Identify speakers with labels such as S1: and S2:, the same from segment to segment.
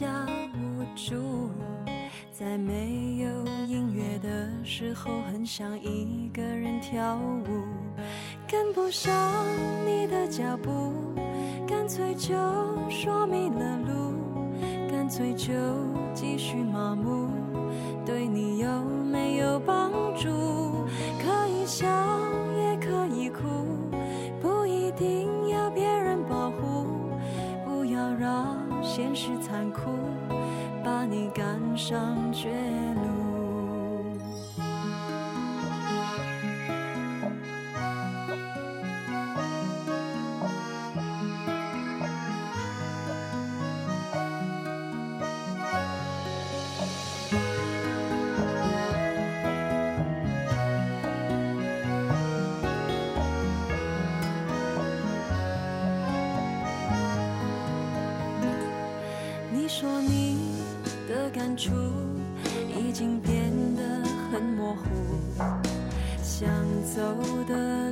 S1: 下无助在没有音乐的时候很想一个人跳舞跟不上你的脚步干脆就说迷了路干脆就继续麻木对你有没有帮助？可以想现实残酷把你赶上绝路。说你的感触已经变得很模糊想走的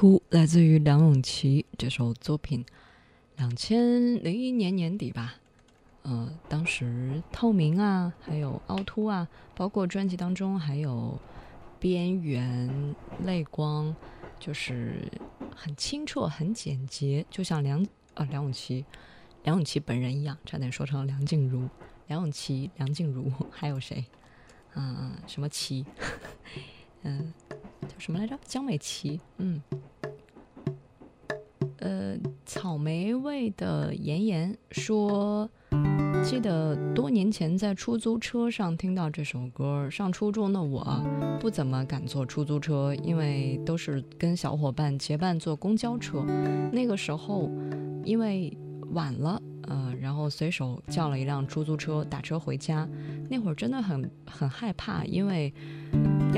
S1: 凸来自于梁咏琪这首作品，两千零一年年底吧，呃，当时透明啊，还有凹凸啊，包括专辑当中还有边缘泪光，就是很清澈、很简洁，就像梁啊梁咏琪，梁咏琪本人一样，差点说成梁静茹，梁咏琪、梁静茹还有谁？嗯，什么琪？嗯。叫什么来着？江美琪，嗯，呃，草莓味的妍妍说，记得多年前在出租车上听到这首歌。上初中的我不怎么敢坐出租车，因为都是跟小伙伴结伴坐公交车。那个时候因为晚了，呃，然后随手叫了一辆出租车打车回家。那会儿真的很很害怕，因为。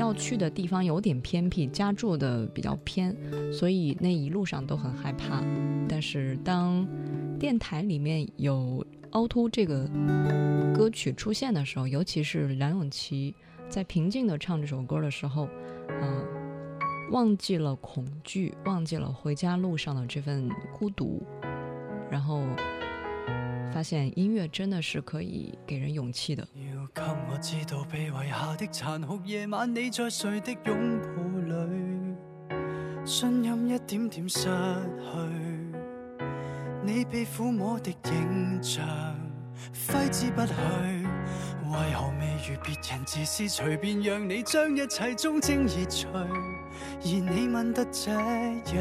S2: 要去的地方有点偏僻，家住的比较偏，所以那一路上都很害怕。但是当电台里面有凹凸这个歌曲出现的时候，尤其是梁咏琪在平静的唱这首歌的时候，嗯，忘记了恐惧，忘记了回家路上的这份孤独，然后。发现音乐真的是可以给人勇气的。
S3: 要给我知道被遗下的残酷夜晚，你在谁的拥抱里，信任一点点失去，你被抚摸的影像挥之不去，为何未如别人自私，随便让你将一切忠贞移除，而你问得这一句。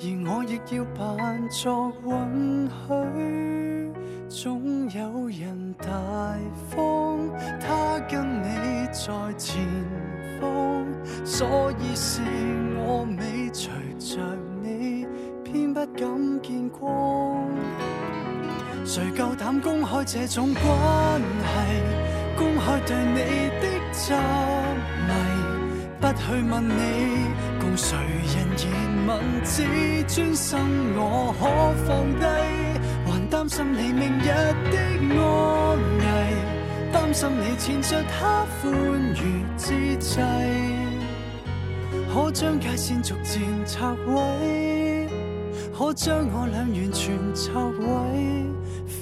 S3: 而我亦要扮作允许，总有人大方，他跟你在前方，所以是我尾随着你，偏不敢见光。谁够胆公开这种关系，公开对你的执迷，不去问你。共谁人言问自尊心我可放低，还担心你明日的安危，担心你牵着他欢愉之际，可将界线逐渐拆毁，可将我俩完全拆毁，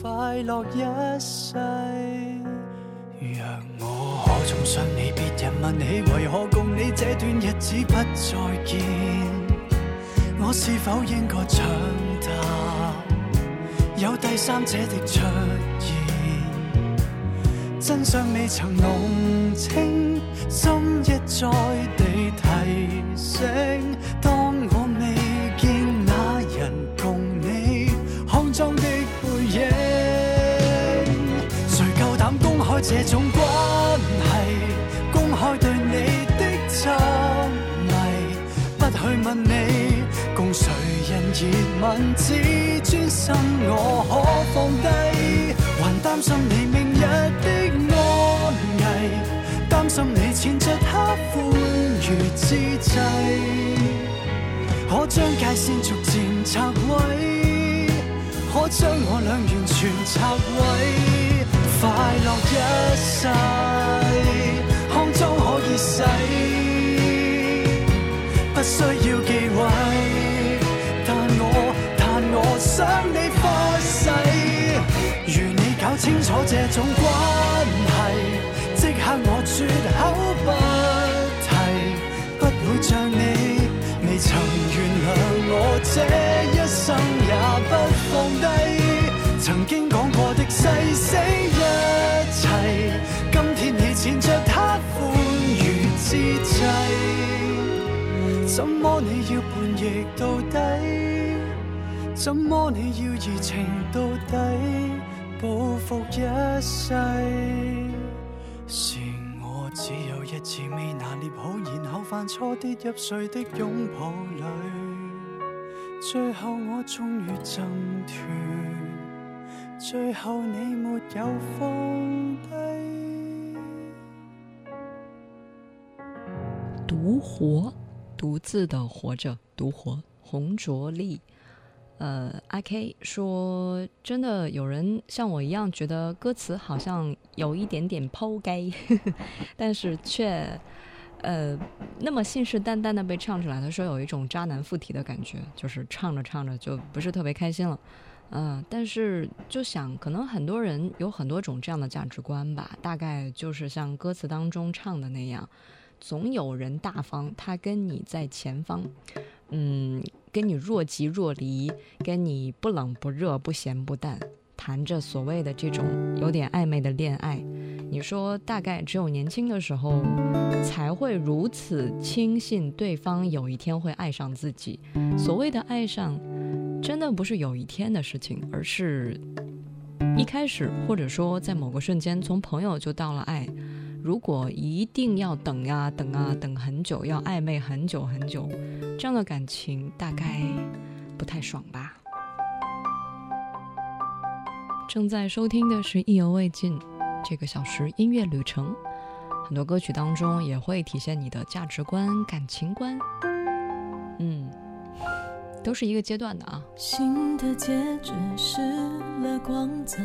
S3: 快乐一世。若我可重想你，别人问起为何共你这段日子不再见，我是否应该长大？有第三者的出现，真相未曾弄清，心一再地提醒。当我未见那人共你康庄的背影。这种关热吻，自尊心我可放低，还担心你明日的安危，担心你牵着他欢愉之际，可将界线逐渐拆毁，可将我俩完全拆毁。快乐一世，康庄可以洗，楚这种关系，即刻我绝口不提，不会像你未曾原谅我，这一生也不放低曾经讲过的誓死。牵着他欢愉之际，怎么你要叛逆到底？怎么你要移情到底？报复一世，是我只有一次未拿捏好，然后犯错跌入谁的拥抱里，最后我终于挣脱，最后你没有放低。
S2: 独活，独自的活着，独活。洪卓立，呃，阿 K 说，真的有人像我一样觉得歌词好像有一点点抛该，但是却，呃，那么信誓旦旦的被唱出来。他说有一种渣男附体的感觉，就是唱着唱着就不是特别开心了。嗯，但是就想，可能很多人有很多种这样的价值观吧，大概就是像歌词当中唱的那样。总有人大方，他跟你在前方，嗯，跟你若即若离，跟你不冷不热，不咸不淡，谈着所谓的这种有点暧昧的恋爱。你说，大概只有年轻的时候才会如此轻信对方有一天会爱上自己。所谓的爱上，真的不是有一天的事情，而是一开始，或者说在某个瞬间，从朋友就到了爱。如果一定要等呀等啊等很久，要暧昧很久很久，这样的感情大概不太爽吧。正在收听的是意犹未尽，这个小时音乐旅程，很多歌曲当中也会体现你的价值观、感情观。嗯，都是一个阶段的啊。
S4: 新的戒指失了光泽，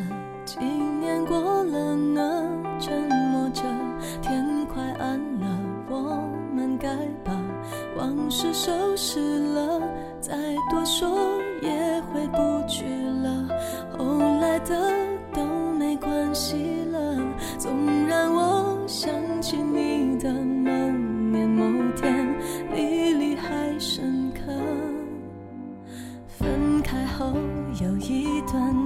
S4: 纪念过了那阵。着，天快暗了，我们该把往事收拾了，再多说也回不去了。后来的都没关系了，纵然我想起你的某年某天，历离还深刻。分开后有一段。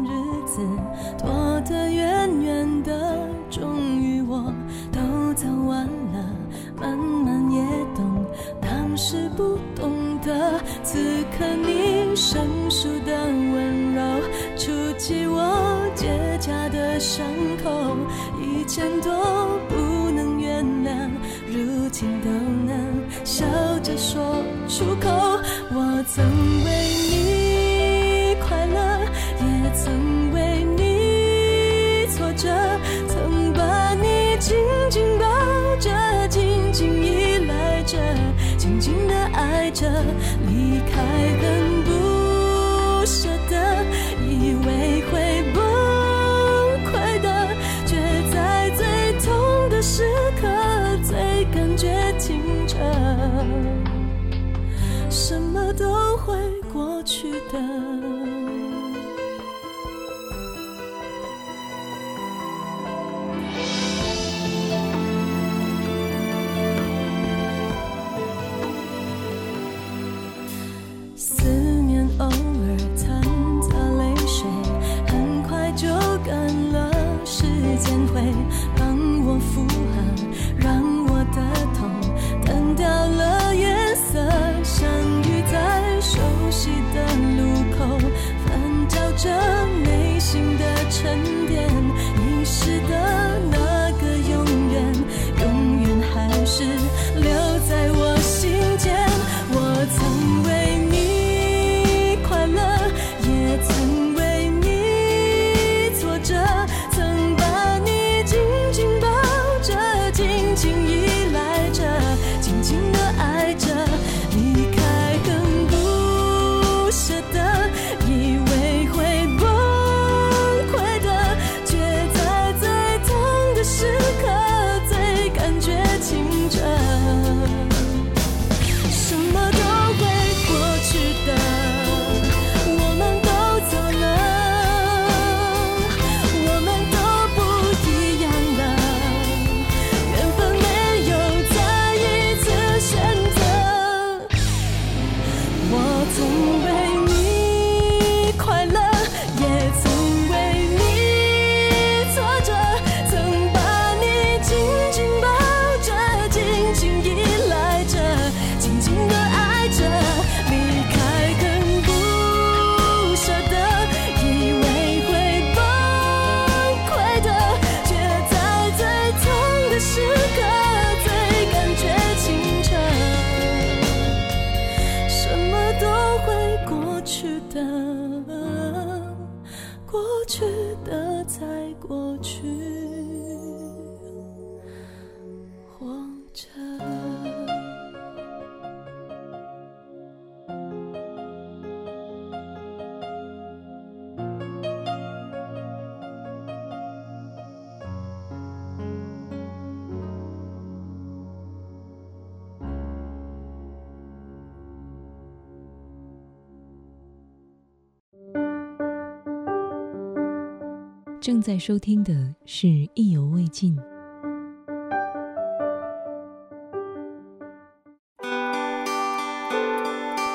S5: 正在收听的是意犹未尽。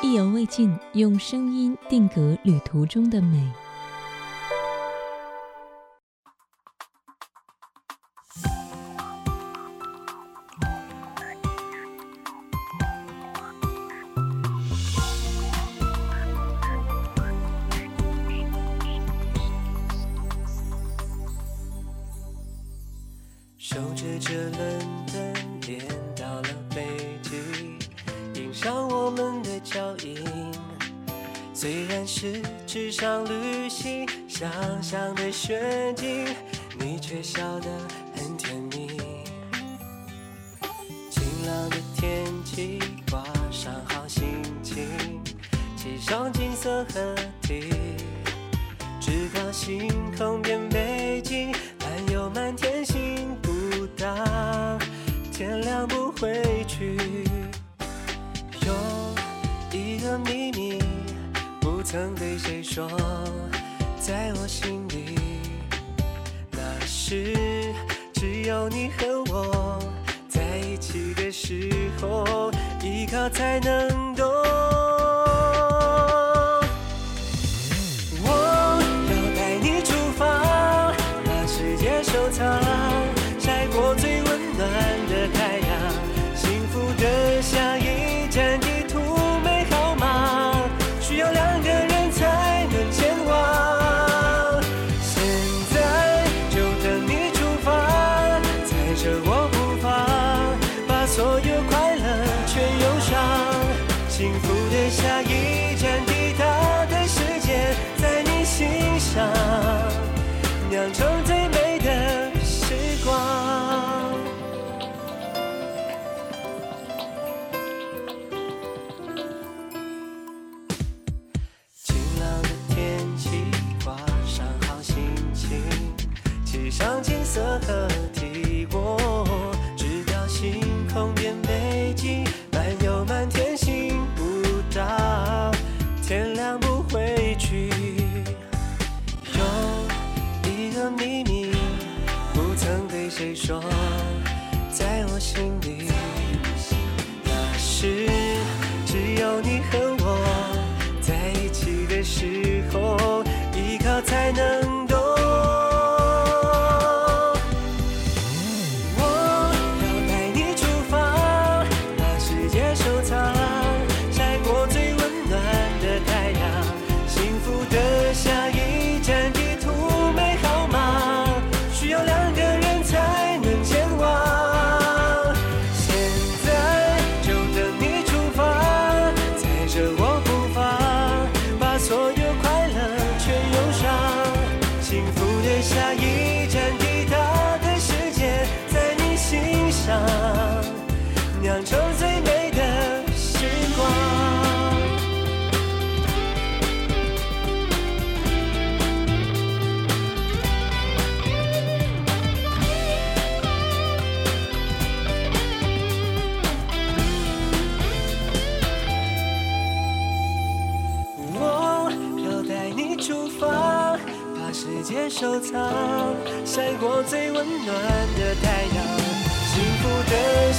S5: 意犹未尽用声音定格旅途中的美。
S6: 回去。有一个秘密，不曾对谁说，在我心里，那是只有你和我在一起的时候，依靠才能懂。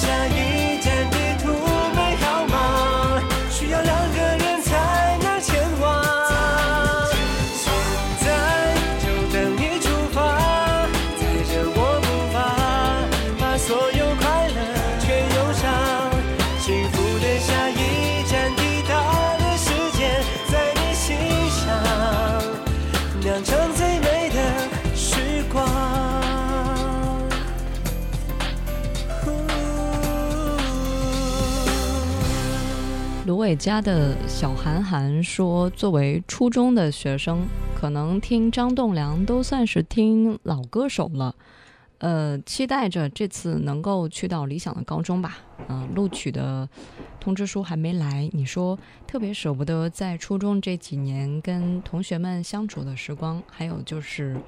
S6: 的
S2: 芦苇家的小韩寒说：“作为初中的学生，可能听张栋梁都算是听老歌手了。呃，期待着这次能够去到理想的高中吧。嗯、录取的通知书还没来，你说特别舍不得在初中这几年跟同学们相处的时光，还有就是。”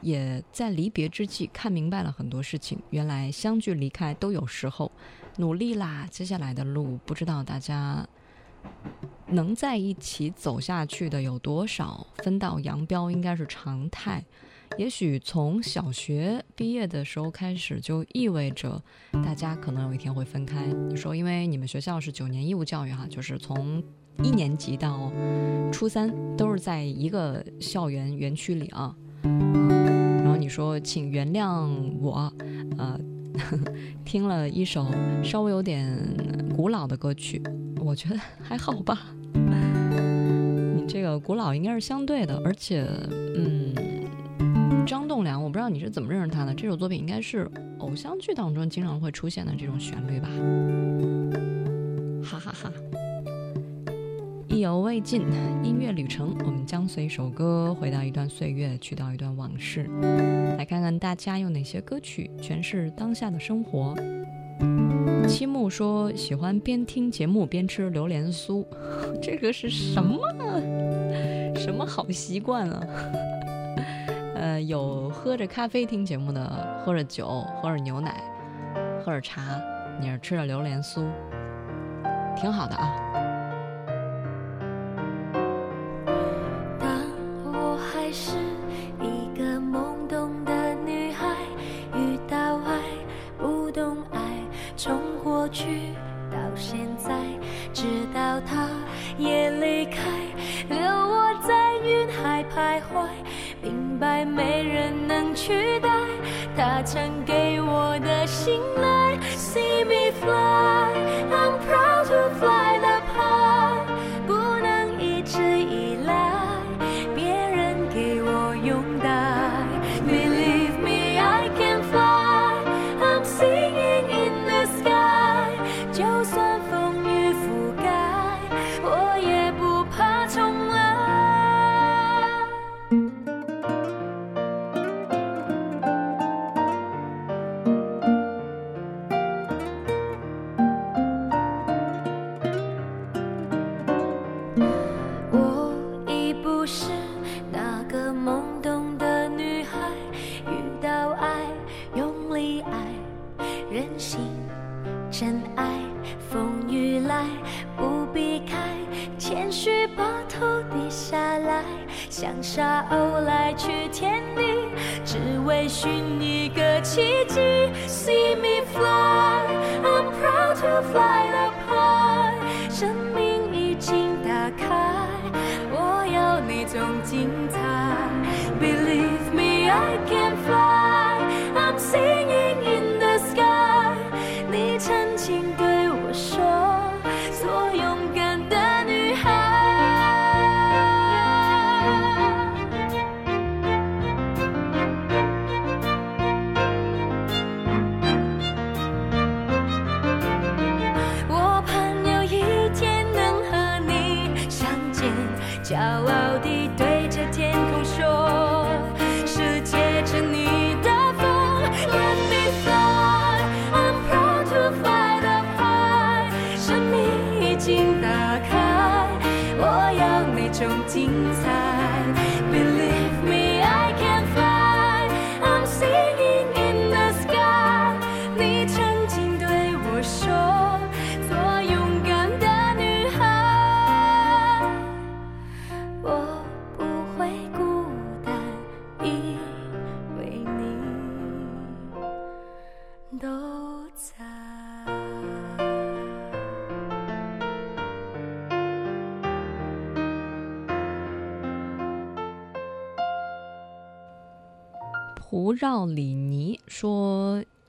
S2: 也在离别之际看明白了很多事情，原来相聚离开都有时候，努力啦，接下来的路不知道大家能在一起走下去的有多少，分道扬镳应该是常态。也许从小学毕业的时候开始，就意味着大家可能有一天会分开。你说，因为你们学校是九年义务教育哈，就是从一年级到初三都是在一个校园园区里啊。然后你说，请原谅我，呃，听了一首稍微有点古老的歌曲，我觉得还好吧。你这个古老应该是相对的，而且，嗯，张栋梁，我不知道你是怎么认识他的。这首作品应该是偶像剧当中经常会出现的这种旋律吧？哈哈哈。意犹未尽，音乐旅程，我们将随一首歌回到一段岁月，去到一段往事，来看看大家用哪些歌曲诠释当下的生活。七木说喜欢边听节目边吃榴莲酥，这个是什么？
S4: 什么好习惯啊？呃，有喝着咖啡听节目的，喝着酒，喝着牛奶，喝着茶，你是吃着榴莲酥，挺好的啊。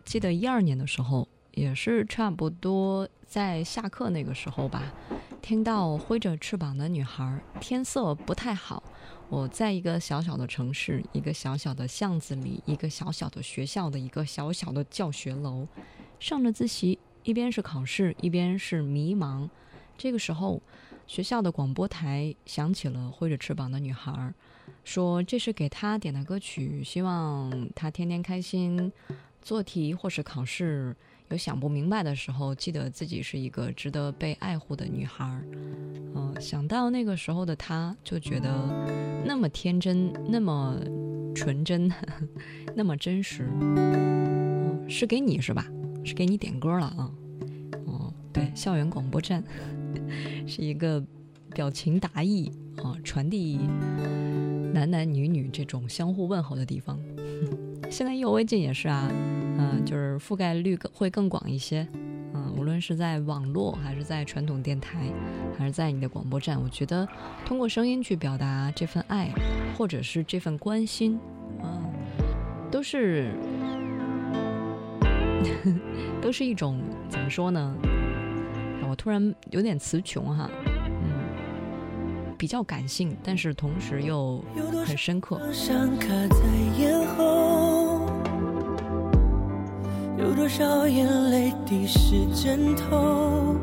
S4: 记得一二年的时候，也是差不多在下课那个时候吧，听到挥着翅膀的女孩，天色不太好。我在一个小小的城市，一个小小的巷子里，一个小小的学校的一个小小的教学楼，上着自习，一边是考试，一边是迷茫。这个时候，学校的广播台响起了挥着翅膀的女孩，说这是给她点的歌曲，希望她天天开心。做题或是考试有想不明白的时候，记得自己是一个值得被爱护的女孩儿。嗯、想到那个时候的她，就觉得那么天真，那么纯真，那么真实。是给你是吧？是给你点歌了啊？哦，对，校园广播站 是一个表情达意啊，传递男男女女这种相互问候的地方。现在意犹未尽也是啊，嗯、就是覆盖率会更广一些。嗯，无论是在网络，还是在传统电台，还是在你的广播站，我觉得通过声音去表达这份爱，或者是这份关心，嗯，都是 都是一种怎么说呢？我突然有点词穷哈，比较感性，但是同时又很深刻。
S1: 有多少眼泪滴湿枕头？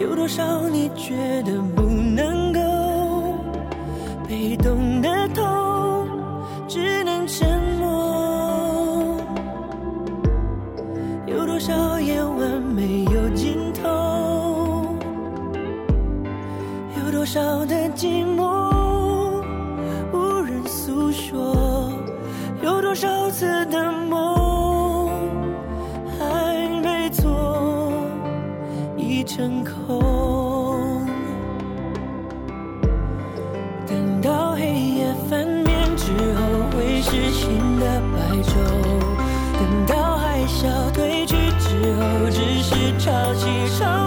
S1: 有多少你觉得不能够？被动少的寂寞无人诉说有多少次的梦还没做已成空。等到黑夜翻面之后会是新的白昼。等到海啸退去之后只是潮起潮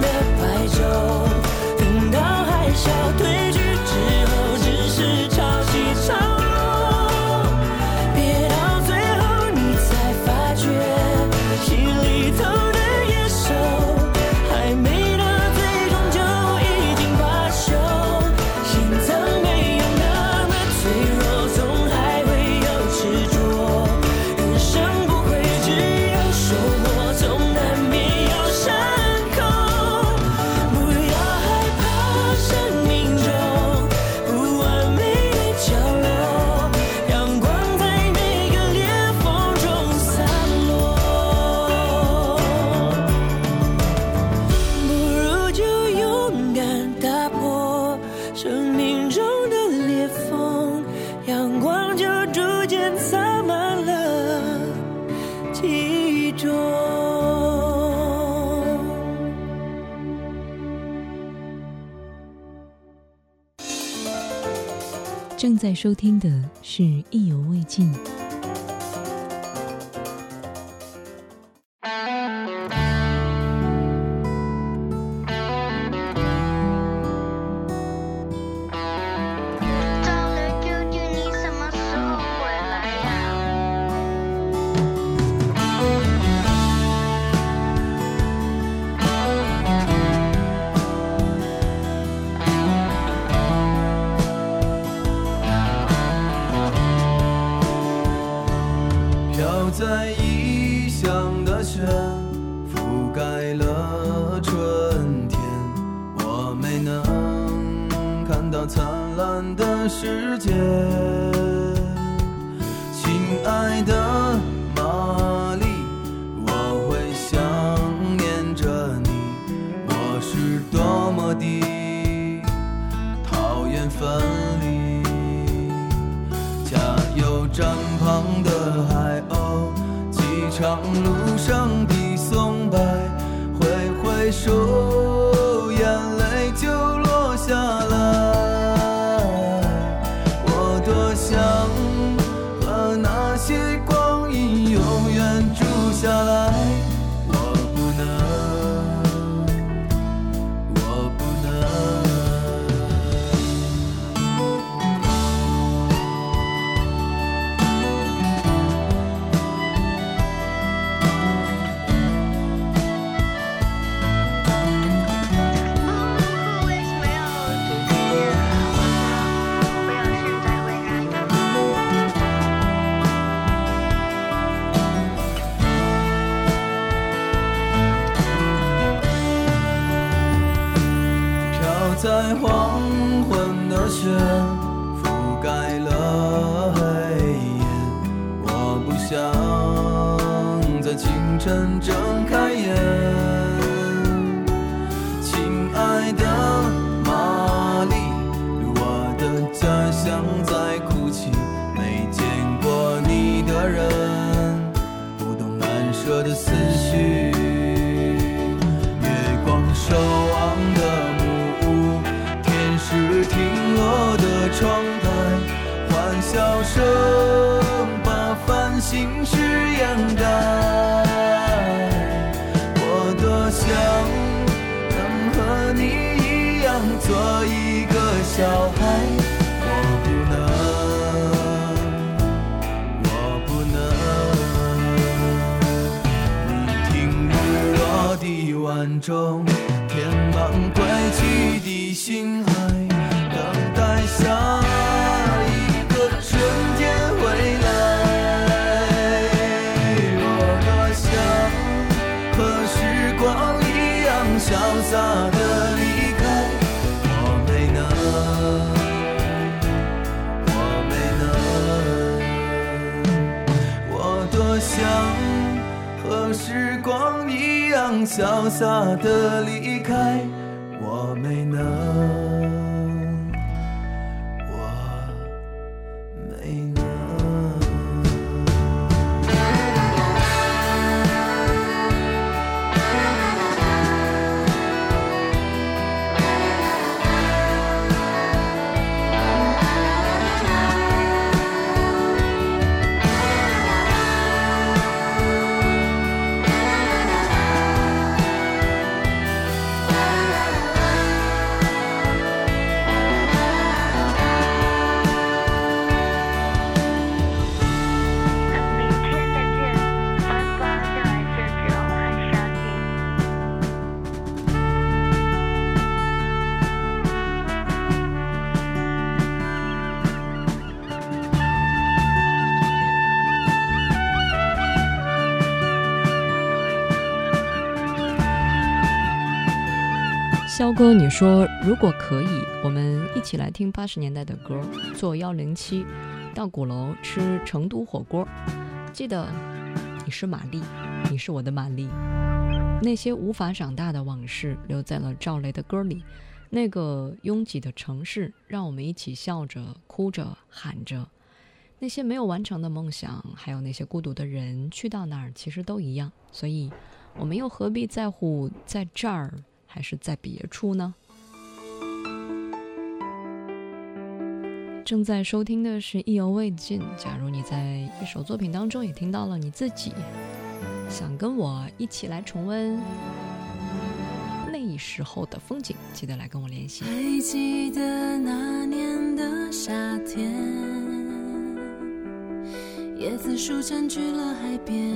S1: 的白昼等到海啸退在
S7: 收听的是意犹未尽。
S5: 的世界亲爱的繁星式掩盖。我多想能和你一样做一个小孩，我不能，我不能。你听日落的晚钟，潇洒的离开，
S2: 哥，你说如果可以，我们一起来听八十年代的歌，坐幺零七到鼓楼吃成都火锅。记得你是玛丽，你是我的玛丽。那些无法长大的往事留在了赵雷的歌里。那个拥挤的城市，让我们一起笑着、哭着、喊着。那些没有完成的梦想，还有那些孤独的人，去到哪儿其实都一样。所以，我们又何必在乎在这儿还是在别处呢？正在收听的是《意犹未尽》。假如你在一首作品当中也听到了你自己，想跟我一起来重温那时候的风景，记得来跟我联系。
S4: 还记得那年的夏天，椰子树占据了海边，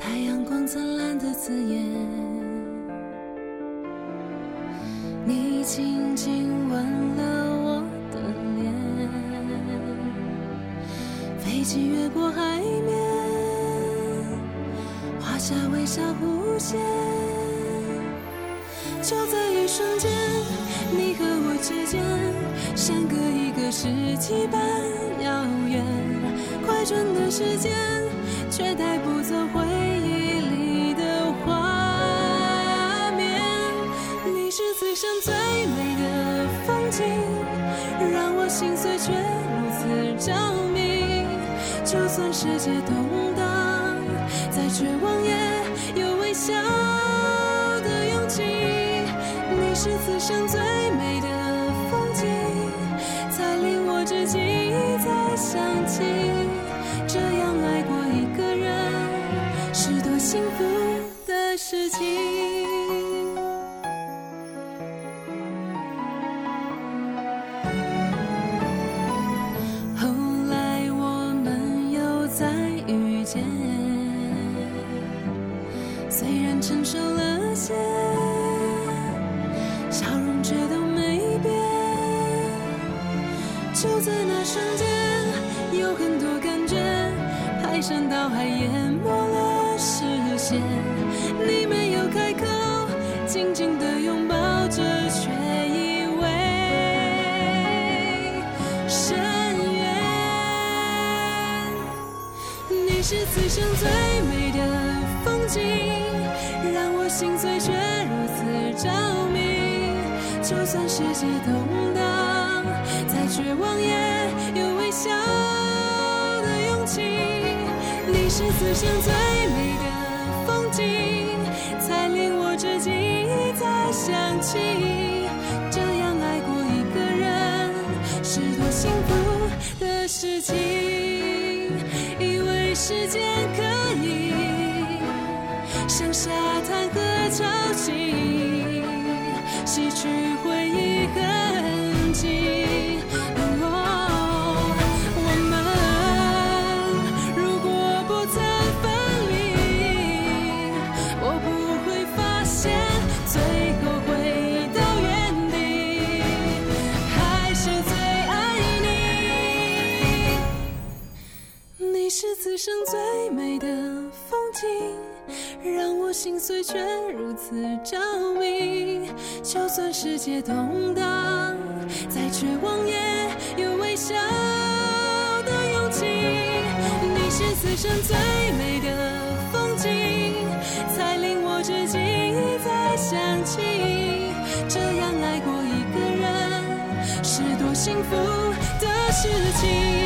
S4: 太阳光灿烂的刺眼。你轻轻吻了我的脸，飞机越过海面，画下微笑弧线。就在一瞬间，你和我之间，相隔一个世纪般遥远。快转的时间，却带不走回此生最美的风景，让我心碎却如此着迷。就算世界动荡，再绝望也有微笑的勇气。你是此生最美的风景，才令我至今一再想起，的事情。以为时间可以像沙滩和潮汐，洗去却如此着迷。就算世界动荡，再绝望也有微笑的勇气。你是此生最美的风景，才令我至今一再想起。这样爱过一个人，是多幸福的事情。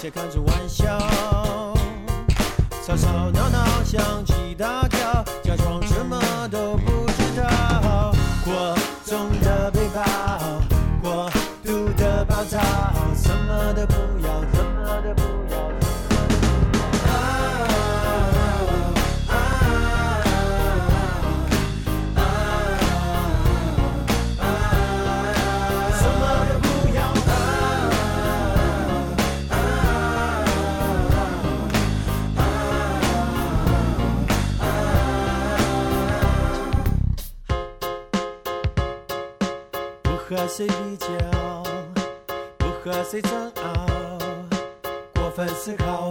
S8: 且看着玩笑。吵吵闹闹，想起大叫，假装什么都不知道。过谁比较，不和谁争拗，过分思考，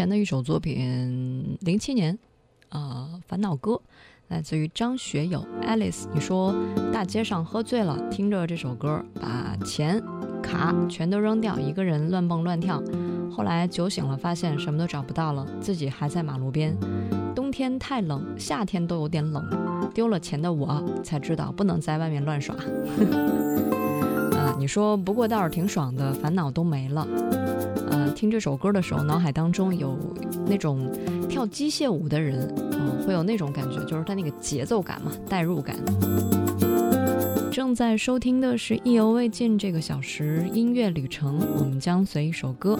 S2: 前的一首作品，零七年，啊、烦恼歌，来自于张学友。Alice，你说大街上喝醉了，听着这首歌，把钱、卡全都扔掉，一个人乱蹦乱跳。后来酒醒了，发现什么都找不到了，自己还在马路边。冬天太冷，夏天都有点冷。丢了钱的我才知道不能在外面乱耍。啊，你说不过倒是挺爽的，烦恼都没了。听这首歌的时候，脑海当中有那种跳机械舞的人，嗯、会有那种感觉，就是他那个节奏感嘛，代入感。正在收听的是《意犹未尽》这个小时音乐旅程，我们将随一首歌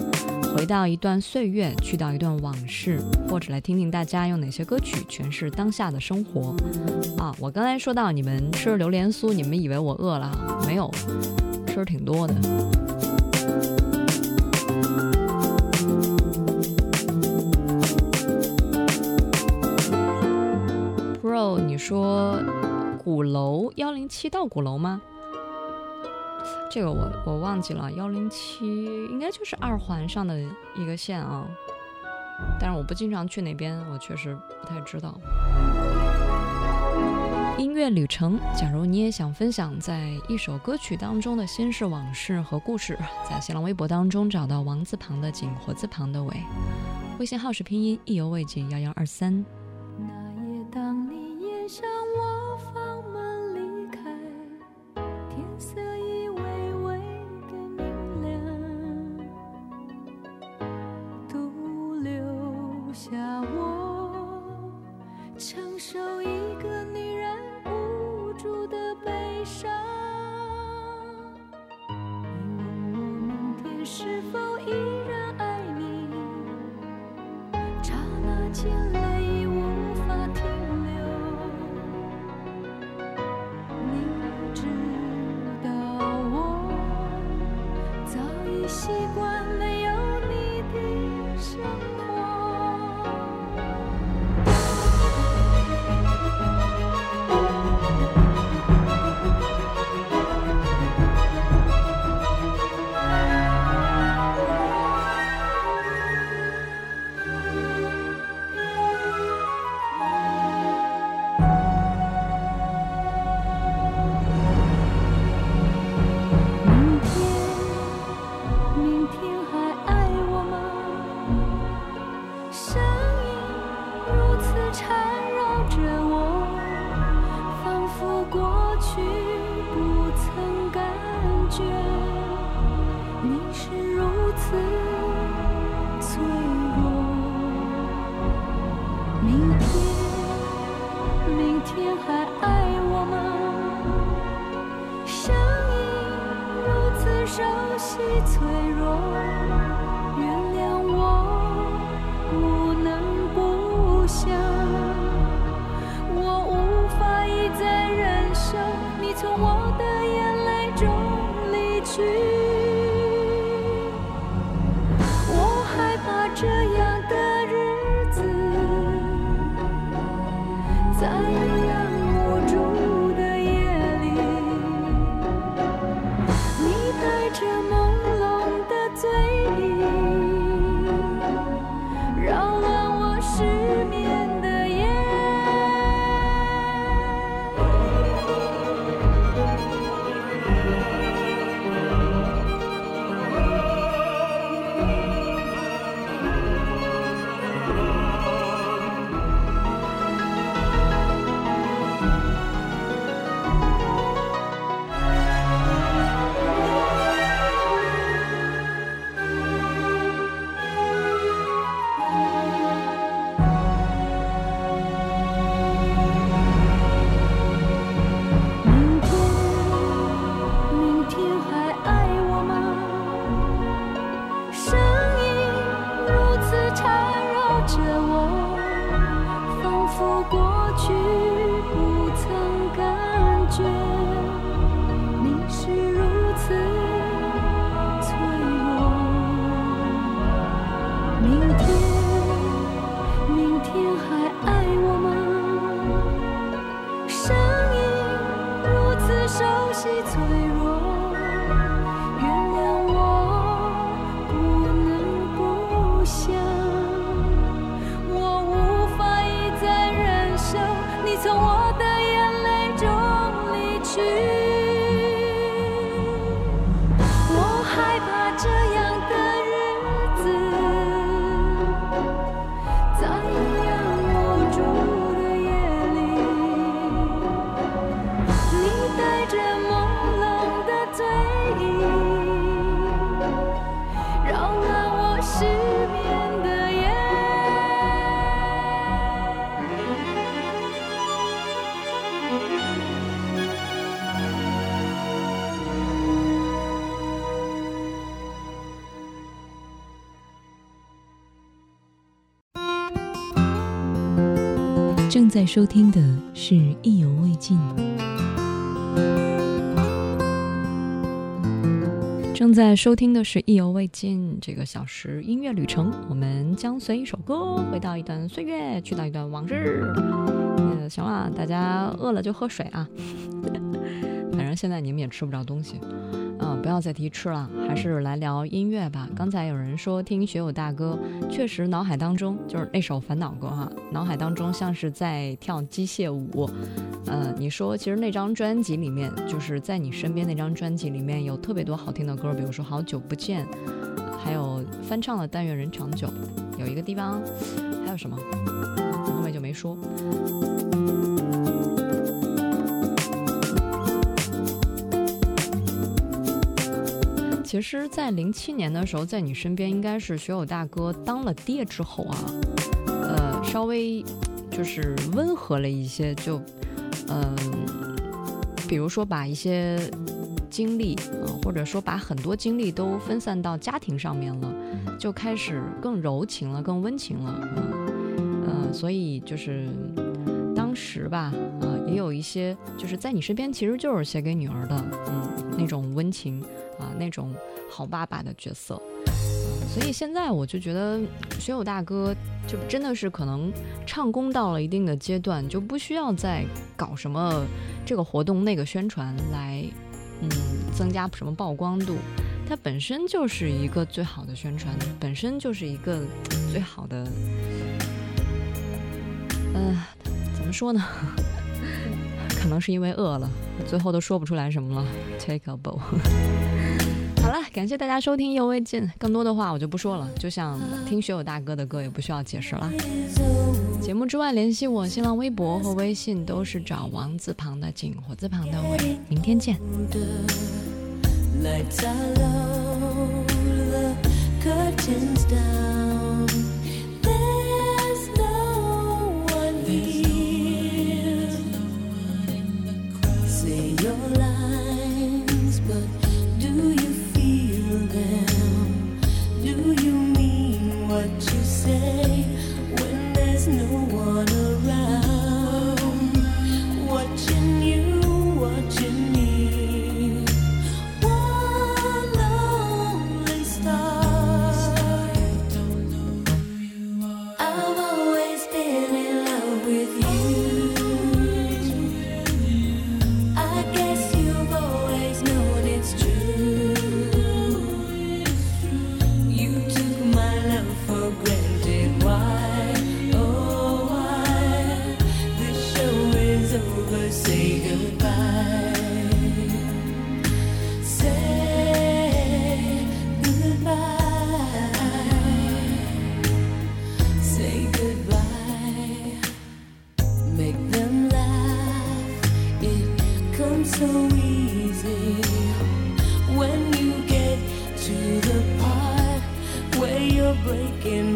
S2: 回到一段岁月，去到一段往事，或者来听听大家用哪些歌曲诠释当下的生活。啊，我刚才说到你们吃榴莲酥，你们以为我饿了？没有，吃挺多的。说鼓楼幺零七到鼓楼吗？这个我我忘记了，幺零七应该就是二环上的一个线啊，但是我不经常去那边，我确实不太知道。音乐旅程，假如你也想分享在一首歌曲当中的心事往事和故事，在新浪微博当中找到王字旁的景，火字旁的伟，微信号是拼音意犹未尽幺幺二三。
S4: 那夜，当笑
S9: 正在收听的是《意犹未尽》。
S2: 正在收听的是《意犹未尽》这个小时音乐旅程，我们将随一首歌回到一段岁月，去到一段往日。呃，行了，大家饿了就喝水啊。反正现在你们也吃不着东西，不要再提吃了，还是来聊音乐吧。刚才有人说听学友大哥，确实脑海当中就是那首《烦恼歌》哈，脑海当中像是在跳机械舞。呃，你说其实那张专辑里面，就是在你身边那张专辑里面有特别多好听的歌，比如说《好久不见》，还有翻唱了《但愿人长久》，有一个地方还有什么，后面就没说。其实，在零七年的时候，在你身边应该是学友大哥当了爹之后啊，呃，稍微就是温和了一些，就嗯、比如说把一些精力，呃，或者说把很多精力都分散到家庭上面了，就开始更柔情了，更温情了，嗯、呃，所以就是当时吧，呃，也有一些就是在你身边，其实就是写给女儿的，嗯，那种温情啊、那种好爸爸的角色。所以现在我就觉得学友大哥就真的是可能唱功到了一定的阶段，就不需要再搞什么这个活动那个宣传来，嗯，增加什么曝光度。它本身就是一个最好的宣传，本身就是一个最好的，呃，怎么说呢？可能是因为饿了，最后都说不出来什么了。Take a bow。好了，感谢大家收听《意犹未尽》，更多的话我就不说了，就像听学友大哥的歌也不需要解释了。节目之外，联系我新浪微博和微信都是找王字旁的景，火字旁的伟。明天见。
S1: Breaking